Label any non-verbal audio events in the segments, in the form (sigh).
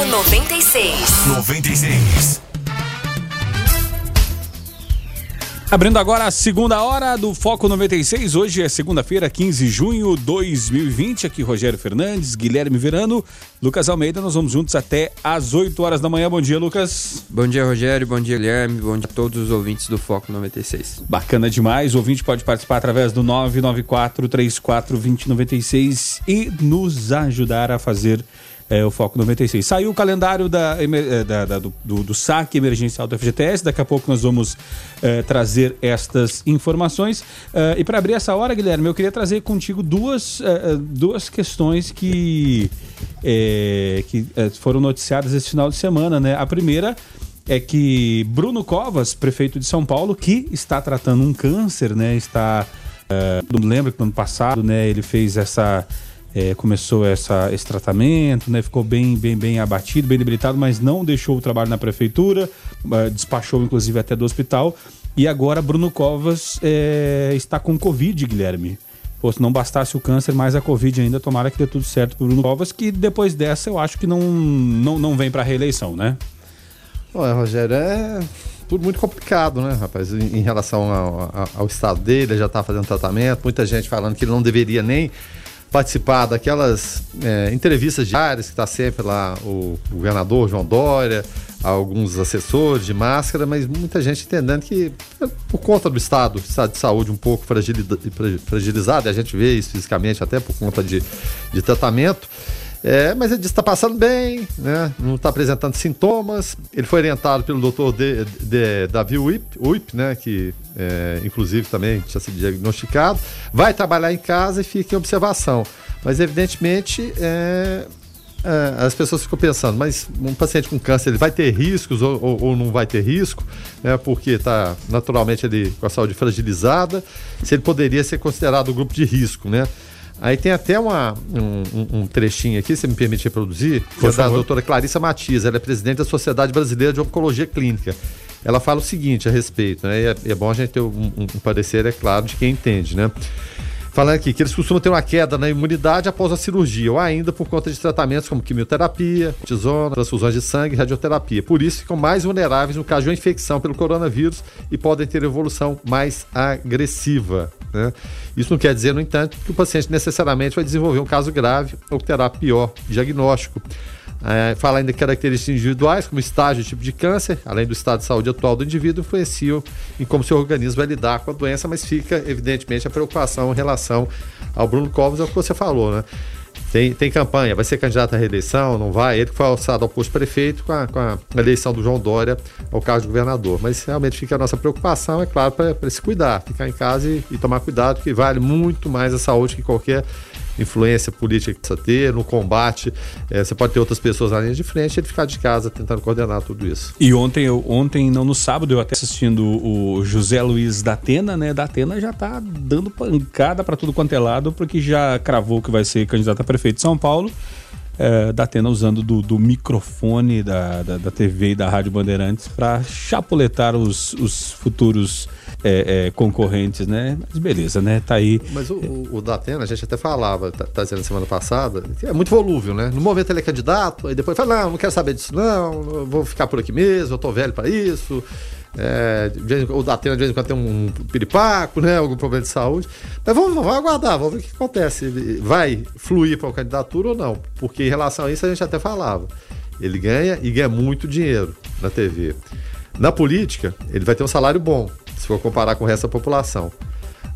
Foco 96. 96. Abrindo agora a segunda hora do Foco 96. Hoje é segunda-feira, 15 de junho de 2020. Aqui Rogério Fernandes, Guilherme Verano, Lucas Almeida. Nós vamos juntos até às 8 horas da manhã. Bom dia, Lucas. Bom dia, Rogério. Bom dia, Guilherme. Bom dia a todos os ouvintes do Foco 96. Bacana demais. O ouvinte pode participar através do 994 34 2096 e nos ajudar a fazer é, o Foco 96. Saiu o calendário da, é, da, da do, do, saque emergencial do FGTS. Daqui a pouco nós vamos é, trazer estas informações. É, e para abrir essa hora, Guilherme, eu queria trazer contigo duas, é, é, duas questões que, que foram noticiadas esse final de semana. Né? A primeira é que Bruno Covas, prefeito de São Paulo, que está tratando um câncer, né? Está. não lembro que no ano passado, né? Ele fez essa é, começou essa, esse tratamento, né? Ficou bem, bem, bem abatido, bem debilitado, mas não deixou o trabalho na prefeitura, uh, despachou inclusive até do hospital. E agora Bruno Covas é, está com Covid, Guilherme. Pô, se não bastasse o câncer, mais a Covid ainda, tomara que dê tudo certo pro Bruno Covas, que depois dessa eu acho que não, não, não vem para reeleição, né? Olha, Rogério, é tudo muito complicado, né, rapaz? Em, relação ao, ao, ao, estado dele, ele já está fazendo tratamento, muita gente falando que ele não deveria nem participar daquelas é, entrevistas diárias que está sempre lá o, o governador João Dória, alguns assessores de máscara, mas muita gente entendendo que por conta do estado, estado de saúde um pouco fragilizado, e a gente vê isso fisicamente até por conta de, de tratamento, é, mas ele disse que está passando bem, né? não está apresentando sintomas. Ele foi orientado pelo doutor de, de, Davi Uip, Uip né? que é, inclusive também tinha sido diagnosticado. Vai trabalhar em casa e fica em observação. Mas evidentemente é, é, as pessoas ficam pensando, mas um paciente com câncer ele vai ter riscos ou, ou, ou não vai ter risco, né, porque está naturalmente ele com a saúde fragilizada, se ele poderia ser considerado um grupo de risco, né? Aí tem até uma, um, um, trechinho aqui, se me permite reproduzir, que é da doutora Clarissa Matias, ela é presidente da Sociedade Brasileira de Oncologia Clínica. Ela fala o seguinte a respeito, né? E é, é bom a gente ter um, um, parecer, é claro, de quem entende, né? Falando aqui que eles costumam ter uma queda na imunidade após a cirurgia, ou ainda por conta de tratamentos como quimioterapia, tisona, transfusões de sangue radioterapia. Por isso, ficam mais vulneráveis no caso de uma infecção pelo coronavírus e podem ter evolução mais agressiva. Né? Isso não quer dizer, no entanto, que o paciente necessariamente vai desenvolver um caso grave ou terá pior diagnóstico. É, fala ainda de características individuais, como estágio e tipo de câncer, além do estado de saúde atual do indivíduo, influenciam em como seu organismo vai lidar com a doença, mas fica, evidentemente, a preocupação em relação ao Bruno Covas, é o que você falou, né? Tem, tem campanha, vai ser candidato à reeleição, não vai? Ele que foi alçado ao posto prefeito com a, com a eleição do João Dória ao cargo de governador. Mas realmente fica a nossa preocupação, é claro, para se cuidar, ficar em casa e, e tomar cuidado, que vale muito mais a saúde que qualquer influência política que precisa ter, no combate. É, você pode ter outras pessoas na linha de frente e ele ficar de casa tentando coordenar tudo isso. E ontem, eu, ontem não no sábado, eu até assistindo o José Luiz da Atena, né? Da Atena já tá dando pancada para tudo quanto é lado, porque já cravou que vai ser candidato a prefeito de São Paulo. É, da Atena usando do, do microfone da, da, da, TV e da Rádio Bandeirantes para chapuletar os, os futuros é, é, concorrentes, né? Mas beleza, né? Tá aí. Mas o, o, o Datena, a gente até falava, tá, tá dizendo semana passada, é muito volúvel, né? No momento ele é candidato, aí depois fala, não, não quero saber disso, não, vou ficar por aqui mesmo, eu tô velho para isso. É, o Datena de vez em quando tem um piripaco, né? Algum problema de saúde. Mas vamos, vamos aguardar, vamos ver o que acontece. Ele vai fluir para a candidatura ou não? Porque em relação a isso a gente até falava. Ele ganha e ganha muito dinheiro na TV. Na política, ele vai ter um salário bom se for comparar com o resto da população.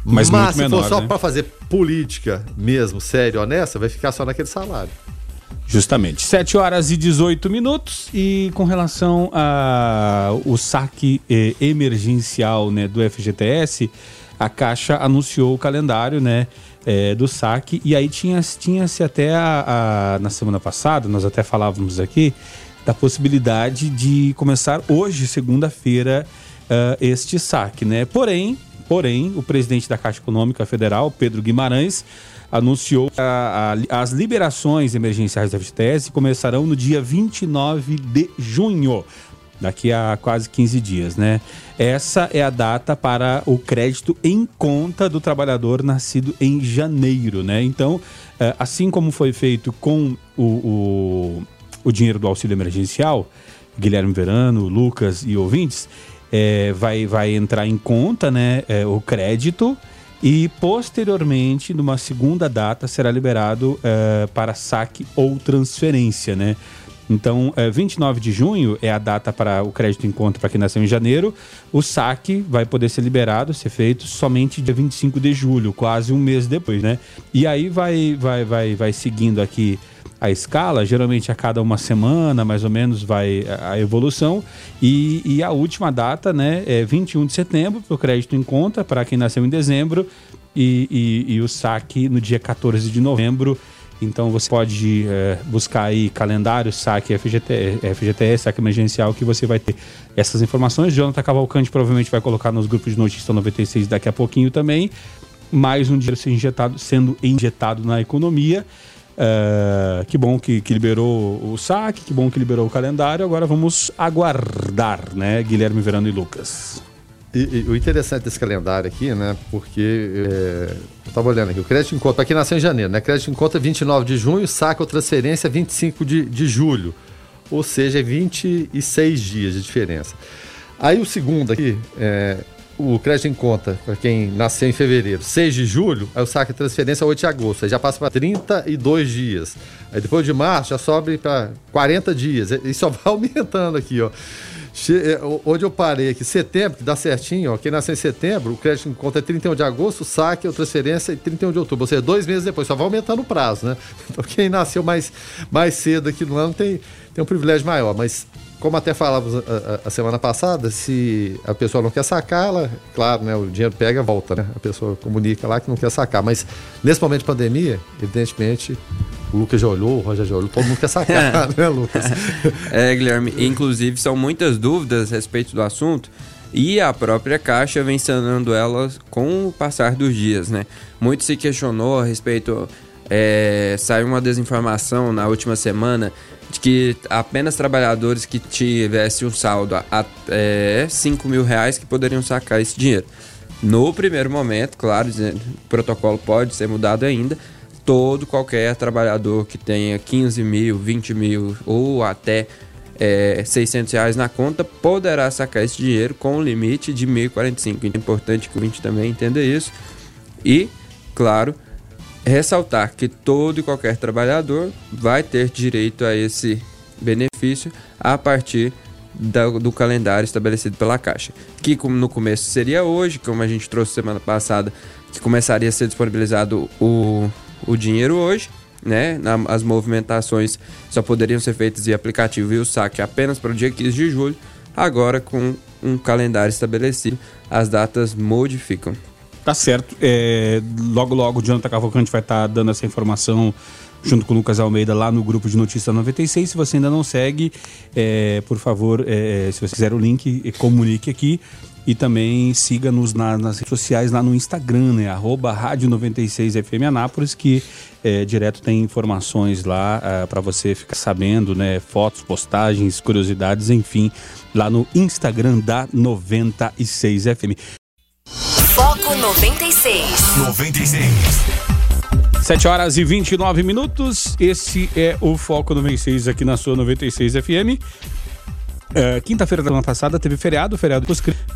Mas, Mas se menor, for só né? para fazer política mesmo, sério, honesta, vai ficar só naquele salário. Justamente. 7 horas e 18 minutos. E com relação ao saque eh, emergencial né, do FGTS, a Caixa anunciou o calendário né, eh, do saque. E aí tinha-se tinha até a, a, na semana passada, nós até falávamos aqui, da possibilidade de começar hoje, segunda-feira, uh, este saque, né? Porém, porém, o presidente da Caixa Econômica Federal, Pedro Guimarães, anunciou que as liberações emergenciais da FGTS começarão no dia 29 de junho, daqui a quase 15 dias, né? Essa é a data para o crédito em conta do trabalhador nascido em janeiro, né? Então, eh, assim como foi feito com o, o o dinheiro do auxílio emergencial, Guilherme Verano, Lucas e ouvintes, é, vai, vai entrar em conta né, é, o crédito e posteriormente, numa segunda data, será liberado é, para saque ou transferência, né? Então, é, 29 de junho é a data para o crédito em conta para quem nasceu em janeiro. O saque vai poder ser liberado, ser feito somente dia 25 de julho, quase um mês depois, né? E aí vai, vai, vai, vai seguindo aqui a escala, geralmente a cada uma semana, mais ou menos, vai a evolução. E, e a última data, né, é 21 de setembro, para o crédito em conta, para quem nasceu em dezembro, e, e, e o saque no dia 14 de novembro. Então você pode é, buscar aí calendário, saque FGT, FGTS, saque emergencial, que você vai ter essas informações. Jonathan Cavalcante provavelmente vai colocar nos grupos de notícia 96 daqui a pouquinho também. Mais um dinheiro sendo injetado, sendo injetado na economia. É, que bom que, que, liberou o saque, que bom que liberou o calendário. Agora vamos aguardar, né, Guilherme Verano e Lucas. E, e, o interessante desse calendário aqui, né? Porque é, eu estava olhando aqui, o crédito em conta, aqui nasceu em janeiro, né? Crédito em conta 29 de junho, saca ou transferência 25 de, de julho. Ou seja, 26 dias de diferença. Aí o segundo aqui, é, o crédito em conta, para quem nasceu em fevereiro, 6 de julho, aí o saque e transferência 8 de agosto, aí já passa para 32 dias. Aí depois de março já sobe para 40 dias. E só (laughs) vai aumentando aqui, ó. É, onde eu parei aqui, setembro, que dá certinho, ó, quem nasceu em setembro, o crédito em conta é 31 de agosto, o saque, a transferência é 31 de outubro, ou seja, dois meses depois, só vai aumentando o prazo, né? (laughs) Então quem nasceu mais, mais cedo aqui no ano tem, tem um privilégio maior, mas como até falávamos a, a, a, semana passada, se a pessoa não quer sacar, ela, claro, né, o dinheiro pega e volta, né? A pessoa comunica lá que não quer sacar. Mas nesse momento de pandemia, evidentemente, o Lucas já olhou, o Roger já olhou, todo mundo quer sacar, (laughs) (laughs) né, Lucas? É, Guilherme, inclusive são muitas dúvidas a respeito do assunto. E a própria Caixa vem sanando elas com o passar dos dias, né? Muito se questionou a respeito. É, saiu uma desinformação na última semana de que apenas trabalhadores que tivessem um saldo até 5 mil reais que poderiam sacar esse dinheiro. No primeiro momento, claro, o protocolo pode ser mudado ainda. Todo qualquer trabalhador que tenha 15 mil, 20 mil ou até é, 600 reais na conta poderá sacar esse dinheiro com o limite de 1.045. Então, é importante que o 20 também entenda isso. E, claro, ressaltar que todo e qualquer trabalhador vai ter direito a esse benefício a partir do, do calendário estabelecido pela Caixa. Que no começo seria hoje, como a gente trouxe semana passada, que começaria a ser disponibilizado o, o dinheiro hoje. Né? As movimentações só poderiam ser feitas via aplicativo e o saque apenas para o dia 15 de julho. Agora, com um calendário estabelecido, as datas modificam. Tá certo. É, logo, logo, o Jonathan Cavalcante vai estar tá dando essa informação junto com o Lucas Almeida lá no grupo de Notícia 96. Se você ainda não segue, é, por favor, é, se você quiser o link, comunique aqui. E também siga-nos na, nas redes sociais lá no Instagram, né? Arroba Rádio 96FM Anápolis, que é, direto tem informações lá é, para você ficar sabendo, né? Fotos, postagens, curiosidades, enfim, lá no Instagram da 96FM. Foco 96. 96. 7 horas e 29 minutos. Esse é o Foco 96 aqui na sua 96 FM. É, Quinta-feira da semana passada teve feriado, feriado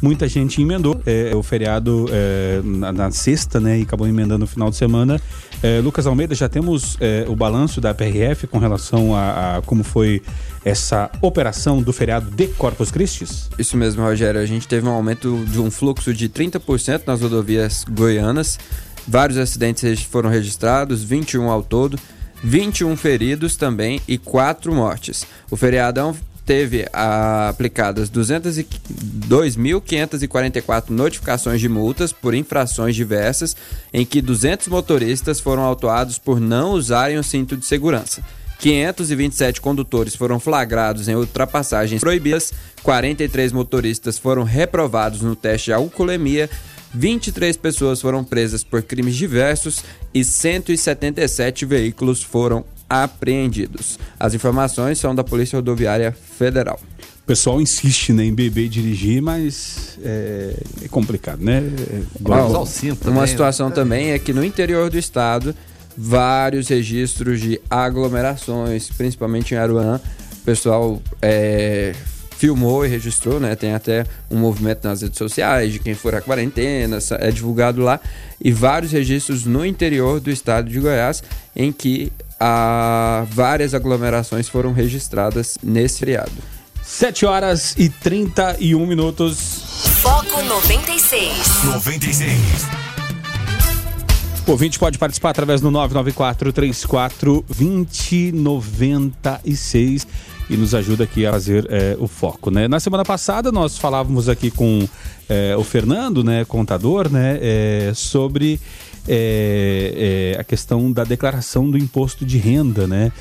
muita gente emendou é, o feriado é, na, na, sexta, né? E acabou emendando no final de semana. É, Lucas Almeida, já temos é, o balanço da PRF com relação a, a, como foi essa operação do feriado de Corpus Christi? Isso mesmo, Rogério. A gente teve um aumento de um fluxo de 30% nas rodovias goianas. Vários acidentes foram registrados, 21 ao todo. 21 feridos também e 4 mortes. O feriadão teve aplicadas 2.544 notificações de multas por infrações diversas, em que 200 motoristas foram autuados por não usarem o cinto de segurança. 527 condutores foram flagrados em ultrapassagens proibidas, 43 motoristas foram reprovados no teste de alcoolemia, 23 pessoas foram presas por crimes diversos e 177 veículos foram apreendidos. As informações são da Polícia Rodoviária Federal. O pessoal insiste né, em beber e dirigir, mas é, é complicado, né? É, uma, uma situação também é que no interior do estado vários registros de aglomerações, principalmente em Aruanã. O pessoal é, filmou e registrou, né? Tem até um movimento nas redes sociais de quem for à quarentena, é divulgado lá. E vários registros no interior do estado de Goiás em que há várias aglomerações foram registradas nesse feriado. 7 horas e 31 minutos. Foco 96. 96. O ouvinte pode participar através do 994 34 2096 e nos ajuda aqui a fazer é, o foco, né? Na semana passada nós falávamos aqui com é, o Fernando, né, contador, né, é, sobre a questão da declaração do imposto de renda, né?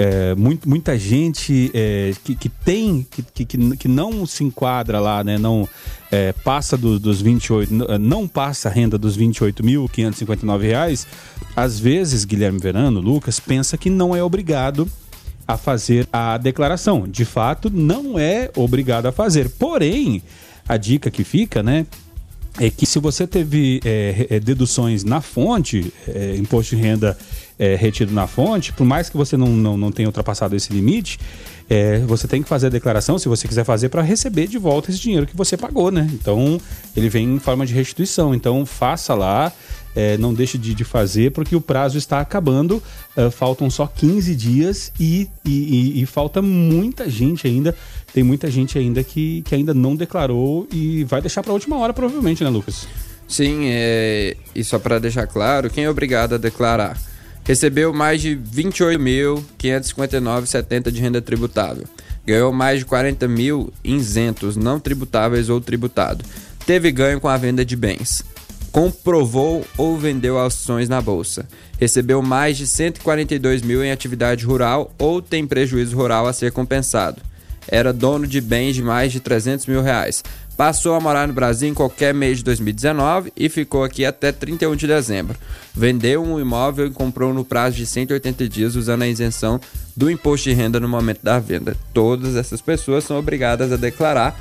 é, muito, muita gente é, que, que tem, que, que, que não se enquadra lá, né? Não é, passa do, dos 28, não passa a renda dos 28.559 reais, às vezes, Guilherme Verano, Lucas, pensa que não é obrigado a fazer a declaração. De fato, não é obrigado a fazer. Porém, a dica que fica, né? É que se você teve é, é, deduções na fonte, é, imposto de renda é, retido na fonte, por mais que você não, não, não tenha ultrapassado esse limite, é, você tem que fazer a declaração, se você quiser fazer, para receber de volta esse dinheiro que você pagou, né? Então, ele vem em forma de restituição. Então, faça lá, é, não deixe de, de, fazer, porque o prazo está acabando, faltam só 15 dias e, e, e, e falta muita gente ainda tem muita gente ainda que, que ainda não declarou e vai deixar para a última hora, provavelmente, né, Lucas? Sim, é... e só para deixar claro, quem é obrigado a declarar? Recebeu mais de 28.559,70 de renda tributável. Ganhou mais de 40 mil isentos não tributáveis ou tributado. Teve ganho com a venda de bens. Comprovou ou vendeu ações na bolsa. Recebeu mais de 142 mil em atividade rural ou tem prejuízo rural a ser compensado era dono de bens de mais de 300 mil reais. Passou a morar no Brasil em qualquer mês de 2019 e ficou aqui até 31 de dezembro. Vendeu um imóvel e comprou no prazo de 180 dias usando a isenção do imposto de renda no momento da venda. Todas essas pessoas são obrigadas a declarar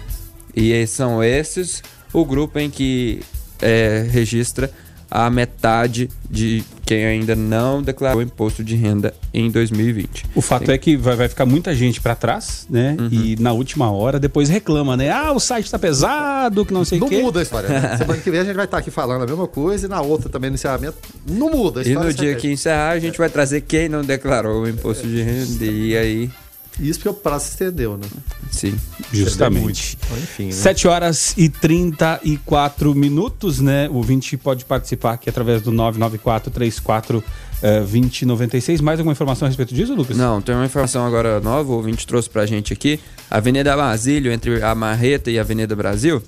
e são esses o grupo em que é, registra a metade de quem ainda não declarou imposto de renda em 2020. O fato Tem... é que vai, vai, ficar muita gente para trás, né? Uhum. E na última hora depois reclama, né? Ah, o site está pesado, que não sei o quê. Não muda a história. Né? (laughs) Semana que vem a gente vai estar aqui falando a mesma coisa e na outra também no encerramento não muda a história. E no dia que encerrar a gente vai trazer quem não declarou o imposto de renda e aí isso porque o prazo se estendeu, né? Sim, justamente. Então, enfim, né? 7 horas e 34 minutos, né? O 20 pode participar aqui através do 994 34 uh, 2096. Mais alguma informação a respeito disso, Lucas? Não, tem uma informação agora nova, o ouvinte trouxe pra gente aqui. Avenida Basílio, entre a Marreta e a Avenida Brasil,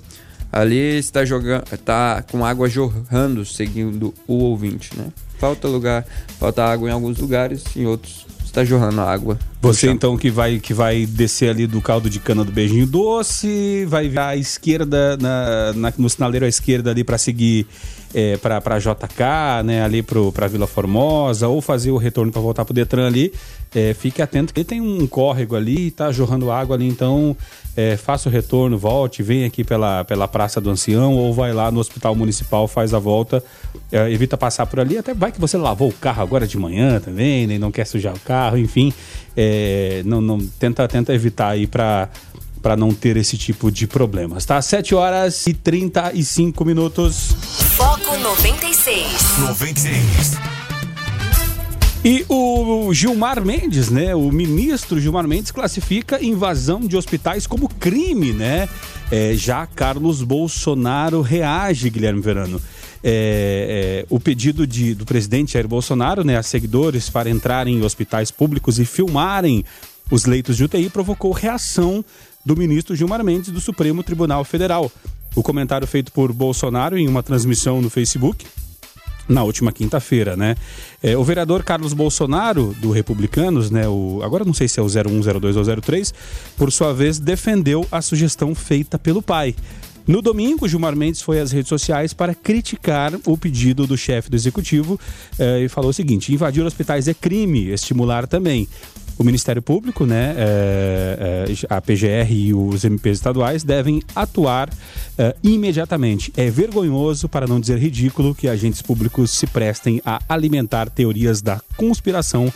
ali está jogando, tá com água jorrando, seguindo o ouvinte, né? Falta lugar, falta água em alguns lugares, em outros está jorrando água. Você então que vai que vai descer ali do caldo de cana do beijinho doce, vai virar à esquerda na, na no sinaleiro à esquerda ali para seguir é, para JK, né, ali para Vila Formosa, ou fazer o retorno para voltar para o Detran ali, é, fique atento que tem um córrego ali, tá jorrando água ali, então é, faça o retorno, volte, vem aqui pela, pela Praça do Ancião, ou vai lá no Hospital Municipal, faz a volta, é, evita passar por ali, até vai que você lavou o carro agora de manhã também, né, não quer sujar o carro, enfim, é, não, não tenta, tenta evitar aí para para não ter esse tipo de problemas, tá? 7 horas e 35 minutos. Foco 96. 96. E o Gilmar Mendes, né? O ministro Gilmar Mendes classifica invasão de hospitais como crime, né? É, já Carlos Bolsonaro reage, Guilherme Verano. É, é, o pedido de, do presidente Jair Bolsonaro, né, a seguidores para entrarem em hospitais públicos e filmarem os leitos de UTI provocou reação do ministro Gilmar Mendes do Supremo Tribunal Federal. O comentário feito por Bolsonaro em uma transmissão no Facebook na última quinta-feira, né? É, o vereador Carlos Bolsonaro, do Republicanos, né? O, agora não sei se é o 01, 02 ou 03, por sua vez, defendeu a sugestão feita pelo pai. No domingo, Gilmar Mendes foi às redes sociais para criticar o pedido do chefe do executivo eh, e falou o seguinte: invadir hospitais é crime, estimular também. O Ministério Público, né, é, é, a PGR e os MPs estaduais devem atuar é, imediatamente. É vergonhoso, para não dizer ridículo, que agentes públicos se prestem a alimentar teorias da conspiração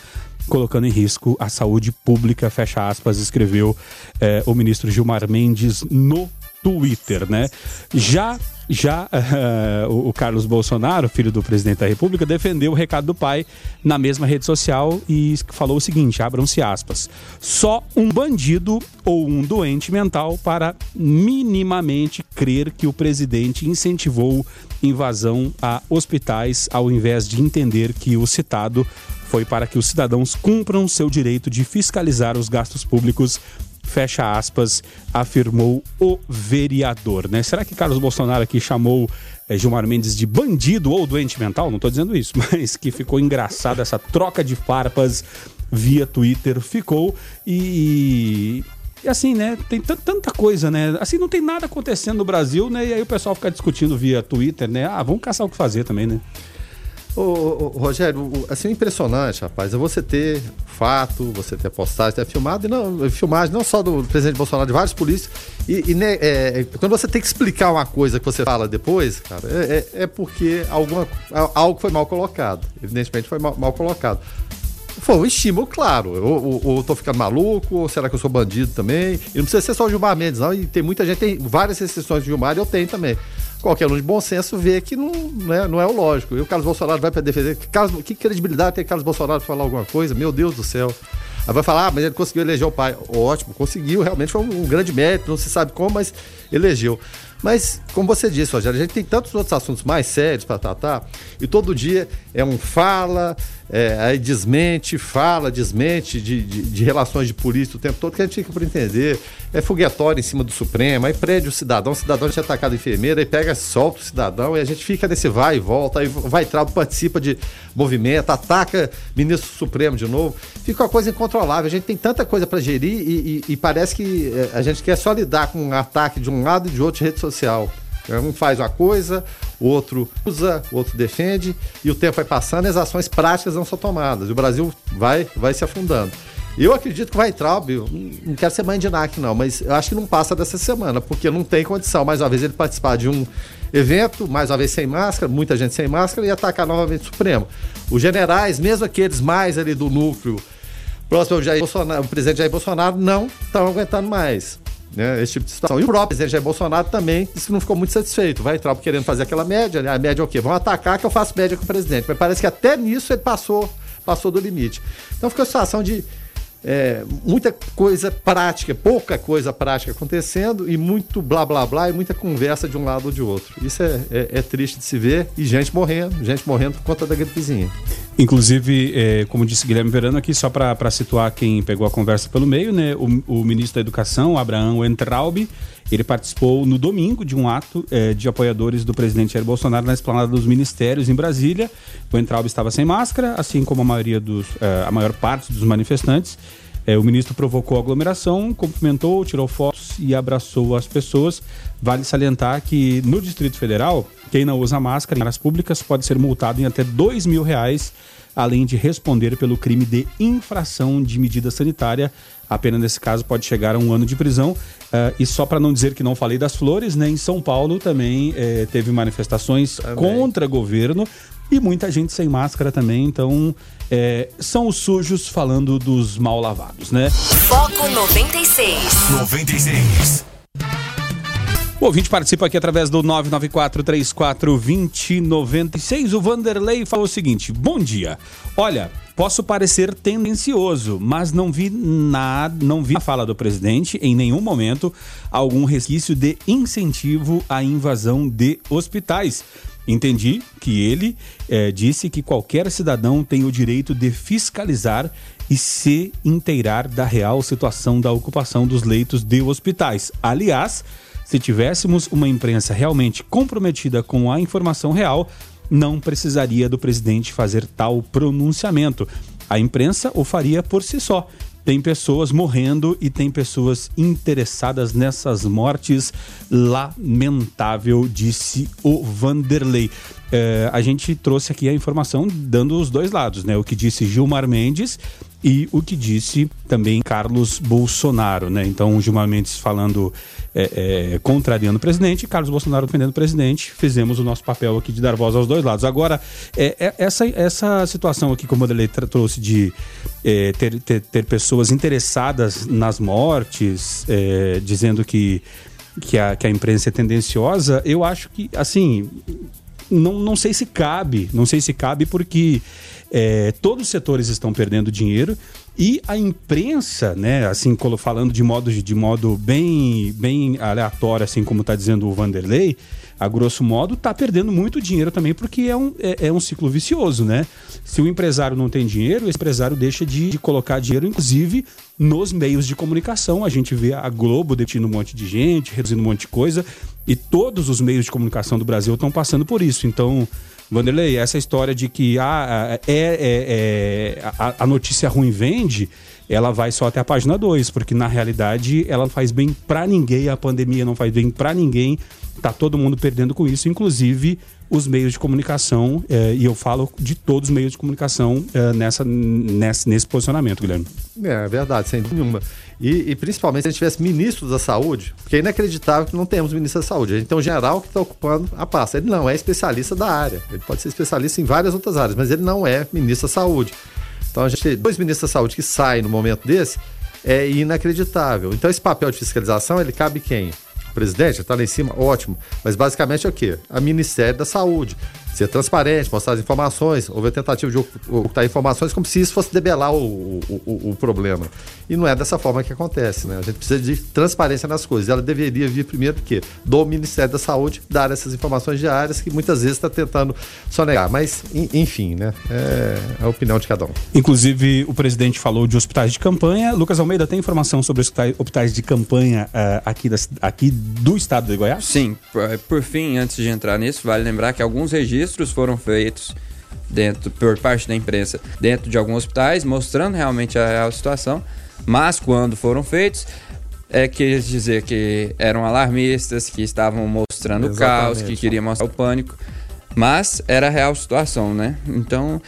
colocando em risco a saúde pública, fecha aspas, escreveu eh, o ministro Gilmar Mendes no Twitter, né? Já já uh, o, Carlos Bolsonaro, filho do presidente da República, defendeu o recado do pai na mesma rede social e falou o seguinte: abram-se aspas. Só um bandido ou um doente mental para minimamente crer que o presidente incentivou invasão a hospitais ao invés de entender que o citado foi para que os cidadãos cumpram seu direito de fiscalizar os gastos públicos fecha aspas, afirmou o vereador. Né? Será que Carlos Bolsonaro aqui chamou é, Gilmar Mendes de bandido ou doente mental? Não estou dizendo isso, (laughs) mas que ficou engraçado essa troca de farpas via Twitter. Ficou e, e assim, né? Tem tanta coisa, né? Assim, não tem nada acontecendo no Brasil, né? E aí o pessoal fica discutindo via Twitter, né? Ah, vamos caçar o que fazer também, né? Ô, ô, Rogério, assim, impressionante, rapaz, é você ter fato, você ter postagem, ter filmado, e não, filmagem não só do presidente Bolsonaro, de vários polícios, e, e né, é, quando você tem que explicar uma coisa que você fala depois, cara, é, é, é porque alguma, algo foi mal colocado, evidentemente foi mal, mal colocado. Foi um estímulo, claro. Ou, ou, ou tô ficando maluco, ou será que eu sou bandido também? E não precisa ser só o Gilmar Mendes, não. E tem muita gente, tem várias restrições de Gilmar e eu tenho também qualquer um de bom senso vê que não, não, é, não é o lógico. E o Carlos Bolsonaro vai para defender. Que, Carlos, que credibilidade tem Carlos Bolsonaro para falar alguma coisa? Meu Deus do céu. Aí vai falar, ah, mas ele conseguiu eleger o pai. Ótimo, conseguiu, realmente foi um, um grande mérito, não se sabe como, mas elegeu. Mas, como você disse, Rogério, a gente tem tantos outros assuntos mais sérios para tratar, e todo dia é um fala, é, aí desmente, fala, desmente de, de, de, relações de polícia o tempo todo, que a gente fica por entender. É foguetório em cima do Supremo, aí prende o cidadão, o cidadão tinha atacado a enfermeira, aí pega, solta o cidadão, e a gente fica nesse vai e volta, aí vai trabo, participa de movimento, ataca ministro Supremo de novo. Fica uma coisa incontrolável. A gente tem tanta coisa para gerir e, e, e, parece que é, a gente quer só lidar com um ataque de um lado e de outro de rede social. Um faz uma coisa, o outro usa, o outro defende, e o tempo vai passando e as ações práticas não são tomadas. E o Brasil vai, vai se afundando. Eu acredito que vai Weintraub, não quero ser mãe de NAC não, mas eu acho que não passa dessa semana, porque não tem condição, mais uma vez, ele participar de um evento, mais uma vez sem máscara, muita gente sem máscara, e atacar novamente o Supremo. Os generais, mesmo aqueles mais ali do núcleo próximo ao Jair Bolsonaro, o presidente Jair Bolsonaro, não estão aguentando mais né, esse tipo de situação. E o próprio presidente Jair Bolsonaro também disse que não ficou muito satisfeito. Vai entrar querendo fazer aquela média, né? A média é o quê? Vão atacar que eu faço média com o presidente. Mas parece que até nisso ele passou, passou do limite. Então ficou a situação de é, muita coisa prática, pouca coisa prática acontecendo e muito blá blá blá e muita conversa de um lado ou de outro. Isso é, é, é triste de se ver e gente morrendo, gente morrendo por conta da gripezinha. Inclusive, é, como disse Guilherme Verano aqui, só para situar quem pegou a conversa pelo meio, né, o, o ministro da Educação, Abraão Entraub, ele participou no domingo de um ato é, de apoiadores do presidente Jair Bolsonaro na esplanada dos ministérios em Brasília. O Entraub estava sem máscara, assim como a maioria dos, é, a maior parte dos manifestantes. É, o ministro provocou aglomeração, cumprimentou, tirou fotos e abraçou as pessoas. Vale salientar que no Distrito Federal, quem não usa máscara em áreas públicas pode ser multado em até dois mil reais, além de responder pelo crime de infração de medida sanitária a pena nesse caso pode chegar a um ano de prisão. Uh, e só para não dizer que não falei das flores, né, em São Paulo também eh, teve manifestações também. contra governo e muita gente sem máscara também. Então, eh, são os sujos falando dos mal lavados, né? Foco 96. 96. O ouvinte participa aqui através do 994-34-2096. O Vanderlei falou o seguinte: Bom dia. Olha, Posso parecer tendencioso, mas não vi nada, não vi na fala do presidente em nenhum momento algum resquício de incentivo à invasão de hospitais. Entendi que ele é, disse que qualquer cidadão tem o direito de fiscalizar e se inteirar da real situação da ocupação dos leitos de hospitais. Aliás, se tivéssemos uma imprensa realmente comprometida com a informação real, não precisaria do presidente fazer tal pronunciamento. A imprensa o faria por si só. Tem pessoas morrendo e tem pessoas interessadas nessas mortes. Lamentável, disse o Vanderlei. É, a gente trouxe aqui a informação dando os dois lados, né? O que disse Gilmar Mendes e o que disse também Carlos Bolsonaro, né? Então, Gilmar Mendes falando é, é, contrariando o presidente, Carlos Bolsonaro defendendo o presidente, fizemos o nosso papel aqui de dar voz aos dois lados. Agora, é, é essa, essa situação aqui, como a letra trouxe, de é, ter, ter, ter, pessoas interessadas nas mortes, é, dizendo que, que, a, que a imprensa é tendenciosa, eu acho que, assim, não, não sei se cabe, não sei se cabe porque é, todos os setores estão perdendo dinheiro e a imprensa, né, assim, falando de modo, de modo bem, bem aleatório, assim como está dizendo o Vanderlei, a grosso modo, está perdendo muito dinheiro também, porque é um, é, é, um ciclo vicioso, né? Se o empresário não tem dinheiro, o empresário deixa de, de, colocar dinheiro, inclusive, nos meios de comunicação. A gente vê a Globo detendo um monte de gente, reduzindo um monte de coisa, e todos os meios de comunicação do Brasil estão passando por isso. Então, Vanderlei, essa história de que ah, é, é, é a, a, notícia ruim vende, ela vai só até a página 2, porque na realidade ela não faz bem para ninguém, a pandemia não faz bem para ninguém, tá todo mundo perdendo com isso, inclusive os meios de comunicação, eh, e eu falo de todos os meios de comunicação eh, nessa, nesse, nesse posicionamento, Guilherme. É, verdade, sem nenhuma. E, e, principalmente se a gente tivesse ministro da saúde, porque é inacreditável que não temos ministro da saúde. A gente tem um general que está ocupando a pasta. Ele não é especialista da área. Ele pode ser especialista em várias outras áreas, mas ele não é ministro da saúde. Então a gente tem dois ministros da saúde que saem no momento desse é inacreditável. Então esse papel de fiscalização, ele cabe quem? Presidente está lá em cima, ótimo. Mas basicamente é o quê? A Ministério da Saúde ser transparente, mostrar as informações, houve a tentativa de ocultar informações como se isso fosse debelar o, o, o, problema. E não é dessa forma que acontece, né? A gente precisa de transparência nas coisas. Ela deveria vir primeiro do que do Ministério da Saúde dar essas informações diárias que muitas vezes está tentando sonegar. Mas, enfim, né? É a opinião de cada um. Inclusive, o presidente falou de hospitais de campanha. Lucas Almeida tem informação sobre os hospitais de campanha uh, aqui, da, aqui do estado de Goiás? Sim. Por, por fim, antes de entrar nisso, vale lembrar que alguns registros registros foram feitos dentro por parte da imprensa dentro de alguns hospitais, mostrando realmente a real situação. Mas quando foram feitos, é quer dizer que eram alarmistas, que estavam mostrando o caos, que queriam mostrar o pânico. Mas era a real situação, né? Então,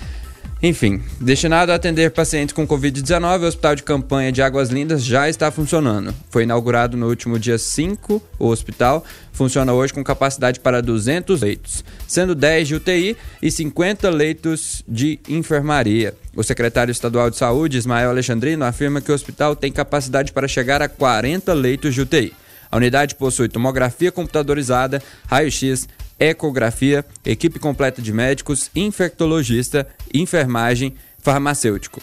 enfim, destinado a atender pacientes com Covid-19, o Hospital de Campanha de Águas Lindas já está funcionando. Foi inaugurado no último dia 5. O hospital funciona hoje com capacidade para 200 leitos, sendo 10 de UTI e 50 leitos de enfermaria. O secretário estadual de Saúde, Ismael Alexandrino, afirma que o hospital tem capacidade para chegar a 40 leitos de UTI. A unidade possui tomografia computadorizada, raio-x, ecografia, equipe completa de médicos, infectologista, enfermagem, farmacêutico.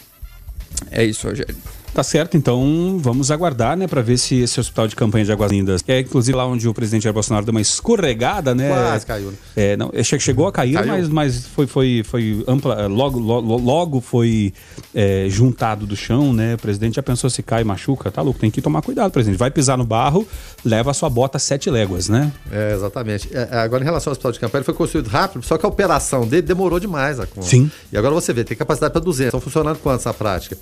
É isso, Rogério. Tá certo, então vamos aguardar, né, para ver se esse hospital de campanha de Águas Lindas, é inclusive lá onde o presidente Jair Bolsonaro deu uma escorregada, né? Quase caiu. Né? É, não, chegou a cair, caiu. mas, mas foi, foi, foi ampla, logo, logo, logo foi é, juntado do chão, né? O presidente já pensou se cai, machuca, tá louco, tem que tomar cuidado, presidente. Vai pisar no barro, leva a sua bota sete léguas, né? É, exatamente. É, é agora, em relação ao hospital de campanha, ele foi construído rápido, só que a operação dele demorou demais. A Sim. E agora você vê, tem capacidade para 200. Estão funcionando quantos na prática?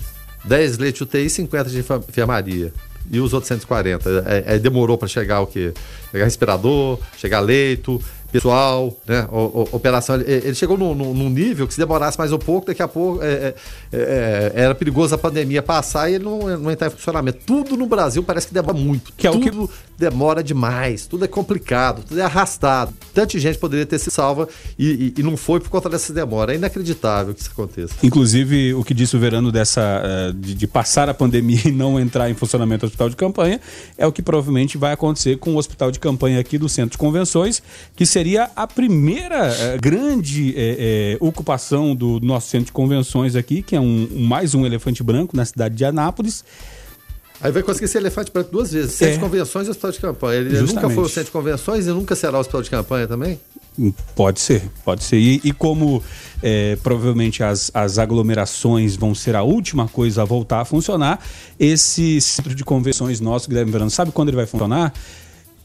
10 leitos de UTI e 50 de enfermaria. E os outros 140? É, é demorou para chegar o quê? Chegar respirador, chegar leito, pessoal, né? O, o, operação. Ele, ele chegou num, num, nível que se demorasse mais um pouco, daqui a pouco é, é, é, era perigoso a pandemia passar e ele não, não entrar em funcionamento. Tudo no Brasil parece que demora muito. Que tudo é o que... demora demais, tudo é complicado, tudo é arrastado. Tanta gente poderia ter se salva e, e, e, não foi por conta dessa demora. É inacreditável que isso aconteça. Inclusive, o que disse o Verano dessa uh, de, de, passar a pandemia (laughs) e não entrar em funcionamento do hospital de campanha é o que provavelmente vai acontecer com o hospital de campanha aqui do Centro de Convenções, que seria seria a primeira uh, grande uh, uh, ocupação do nosso centro de convenções aqui, que é um, um, mais um elefante branco na cidade de Anápolis. Aí vai conseguir ser elefante branco duas vezes: centro é. de convenções e hospital de campanha. Ele Justamente. nunca foi o centro de convenções e nunca será o hospital de campanha também? Hum, pode ser, pode ser. E, e como provavelmente as, as aglomerações vão ser a última coisa a voltar a funcionar, esse centro de convenções nosso, Guilherme Verano, sabe quando ele vai funcionar?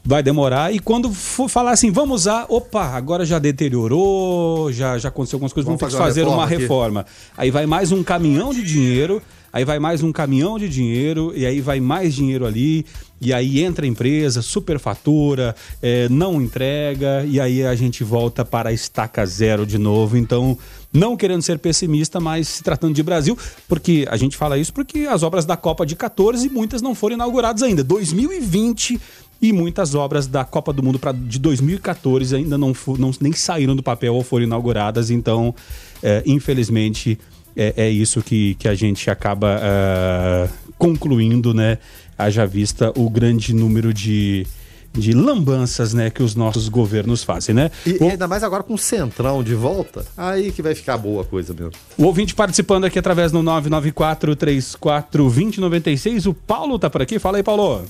Vai demorar. E quando for falar assim, vamos usar, opa, agora já deteriorou, já, já aconteceu algumas coisas, vamos, vamos que fazer uma reforma. Uma reforma. Aí vai mais um caminhão de dinheiro aí vai mais um caminhão de dinheiro, e aí vai mais dinheiro ali, e aí entra a empresa, superfatura, é, não entrega, e aí a gente volta para a estaca zero de novo. Então, não querendo ser pessimista, mas se tratando de Brasil, porque a gente fala isso porque as obras da Copa de 14, muitas não foram inauguradas ainda. 2020 e muitas obras da Copa do Mundo pra, de 2014 ainda não, não nem saíram do papel ou foram inauguradas, então, é, infelizmente, é, é, isso que, que a gente acaba uh, concluindo, né? Haja vista o grande número de, de lambanças, né, que os nossos governos fazem, né? E, o... e, ainda mais agora com o Centrão de volta, aí que vai ficar boa a coisa mesmo. O ouvinte participando aqui através do 994 34 2096, o Paulo tá por aqui. Fala aí, Paulo.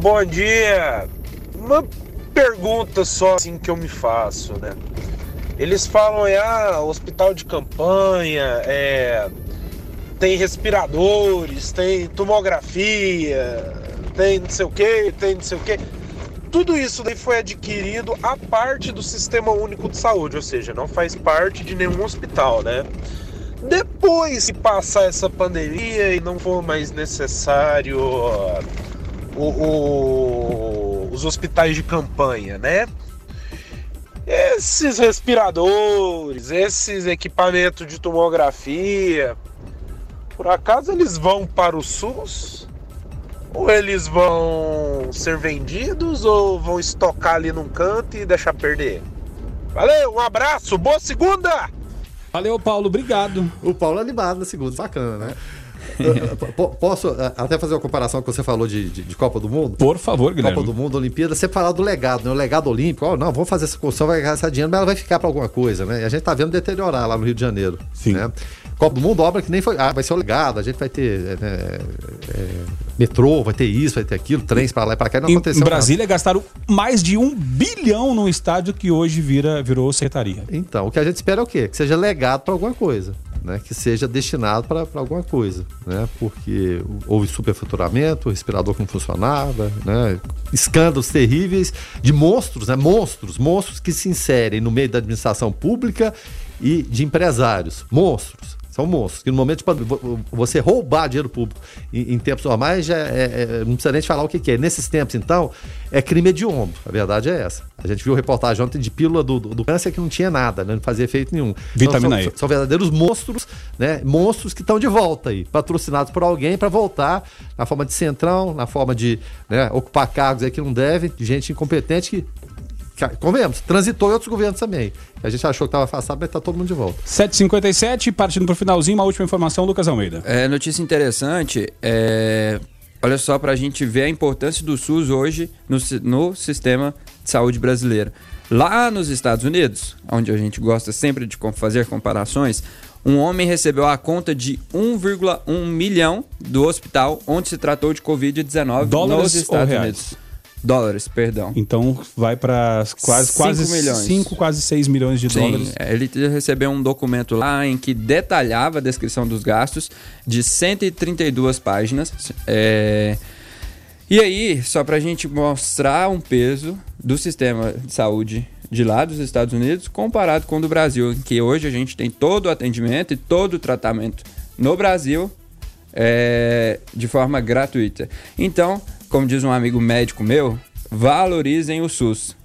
Bom dia. Uma pergunta só assim que eu me faço, né? Eles falam, é, ah, hospital de campanha, é, tem respiradores, tem tomografia, tem não sei o que, tem não sei o que. Tudo isso daí foi adquirido a parte do Sistema Único de Saúde, ou seja, não faz parte de nenhum hospital, né? Depois que passar essa pandemia e não for mais necessário o, o, os hospitais de campanha, né? Esses respiradores, esses equipamentos de tomografia, por acaso eles vão para o SUS? Ou eles vão ser vendidos ou vão estocar ali num canto e deixar perder? Valeu, um abraço, boa segunda! Valeu, Paulo, obrigado. O Paulo é animado na segunda, bacana, né? (laughs) Posso eh, até fazer uma comparação com que você falou de, de, de, Copa do Mundo? Por favor, Guilherme. Copa do Mundo, Olimpíada, você falar do legado, né? O legado olímpico, oh, não, vamos fazer essa construção, vai gastar dinheiro, mas ela vai ficar para alguma coisa, né? E a gente tá vendo deteriorar lá no Rio de Janeiro. Sim. Né? Copa do Mundo, obra que nem foi. Ah, vai ser o legado, a gente vai ter é, é, é metrô, vai ter isso, vai ter aquilo, trens para lá e para cá. Não em, aconteceu. Em Brasília nada. gastaram mais de um bilhão num estádio que hoje vira, virou secretaria. Então, o que a gente espera é o quê? Que seja legado para alguma coisa né, que seja destinado para alguma coisa, né, porque houve superfaturamento, o respirador que não funcionava, né, escândalos terríveis de monstros, né, monstros, monstros que se inserem no meio da administração pública e de empresários, monstros. São monstros. Que no momento de você roubar dinheiro público em, em tempos normais, já é, é, não precisa nem te falar o que, que, é. Nesses tempos, então, é crime hediondo. A verdade é essa. A gente viu reportagem ontem de pílula do, do, do câncer que não tinha nada, né? não fazia efeito nenhum. Vitamina então, são, são, verdadeiros monstros, né? Monstros que estão de volta aí, patrocinados por alguém para voltar na forma de centrão, na forma de né, ocupar cargos aí que não devem, de gente incompetente que Convenhamos, transitou em outros governos também. A gente achou que estava afastado, mas está todo mundo de volta. 7h57, partindo para o finalzinho, uma última informação, Lucas Almeida. É, notícia interessante, é, olha só para a gente ver a importância do SUS hoje no, no sistema de saúde brasileiro. Lá nos Estados Unidos, onde a gente gosta sempre de fazer comparações, um homem recebeu a conta de 1,1 milhão do hospital onde se tratou de Covid-19 nos Estados Unidos. Dólares, perdão. Então vai para quase cinco quase milhões. 5, quase 6 milhões de Sim, dólares. É, ele recebeu um documento lá em que detalhava a descrição dos gastos de 132 páginas. É... E aí, só para a gente mostrar um peso do sistema de saúde de lá dos Estados Unidos comparado com o do Brasil, em que hoje a gente tem todo o atendimento e todo o tratamento no Brasil é, de forma gratuita. Então, como diz um amigo médico meu, valorizem o SUS.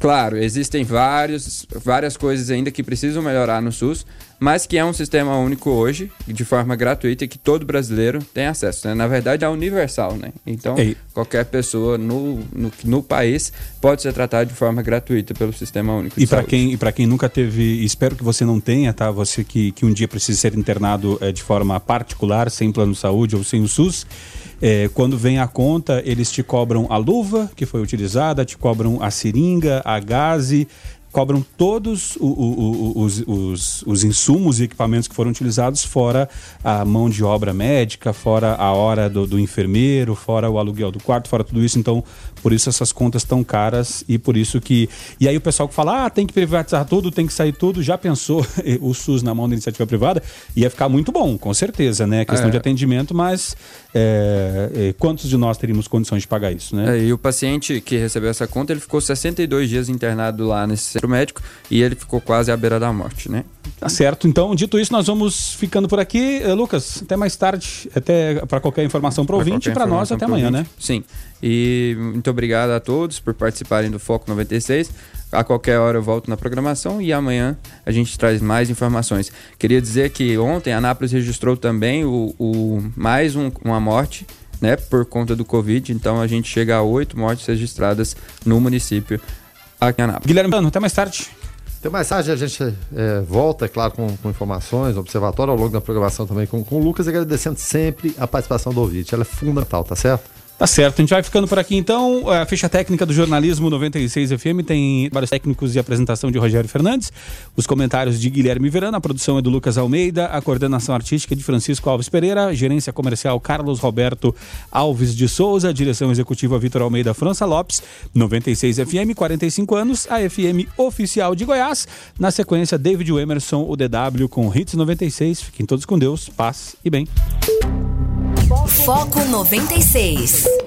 Claro, existem vários, várias coisas ainda que precisam melhorar no SUS, mas que é um sistema único hoje, de forma gratuita, e que todo brasileiro tem acesso. Né? Na verdade, é universal, né? Então, Ei. qualquer pessoa no, no, no, país pode ser tratada de forma gratuita pelo sistema único. e para quem, para quem nunca teve, espero que você não tenha, tá? Você que, que um dia precisa ser internado é, de forma particular, sem plano de saúde ou sem o SUS é, quando vem a conta, eles te cobram a luva que foi utilizada, te cobram a seringa, a gase, cobram todos o, o, o, os, os, os, insumos e equipamentos que foram utilizados, fora a mão de obra médica, fora a hora do, do, enfermeiro, fora o aluguel do quarto, fora tudo isso. Então, por isso essas contas tão caras e por isso que. E aí o pessoal que fala, ah, tem que privatizar tudo, tem que sair tudo, já pensou (laughs) o SUS na mão da iniciativa privada? Ia ficar muito bom, com certeza, né? Questão é. de atendimento, mas é, é, quantos de nós teríamos condições de pagar isso, né? É, e o paciente que recebeu essa conta, ele ficou 62 dias internado lá nesse centro médico e ele ficou quase à beira da morte, né? Tá certo. Então, dito isso, nós vamos ficando por aqui. Uh, Lucas, até mais tarde, até para qualquer informação para ouvinte e para nós até amanhã, né? Sim. E muito obrigado a todos por participarem do Foco 96. A qualquer hora eu volto na programação e amanhã a gente traz mais informações. Queria dizer que ontem a Anápolis registrou também o, o mais um, uma morte né, por conta do Covid. Então a gente chega a oito mortes registradas no município aqui em. Guilherme, até mais tarde. Até mais tarde a gente é, volta, é claro, com, com, informações, observatório ao longo da programação também com, com o Lucas, agradecendo sempre a participação do ouvinte. Ela é fundamental, tá certo? Tá certo, a gente vai ficando por aqui então. A ficha técnica do jornalismo 96 FM tem vários técnicos e apresentação de Rogério Fernandes, os comentários de Guilherme Verana, a produção é do Lucas Almeida, a coordenação artística de Francisco Alves Pereira, gerência comercial Carlos Roberto Alves de Souza, direção executiva Vitor Almeida França Lopes, 96 FM, 45 anos, a FM oficial de Goiás. Na sequência, David Emerson, o DW com Hits 96. Fiquem todos com Deus, paz e bem. Foco 96.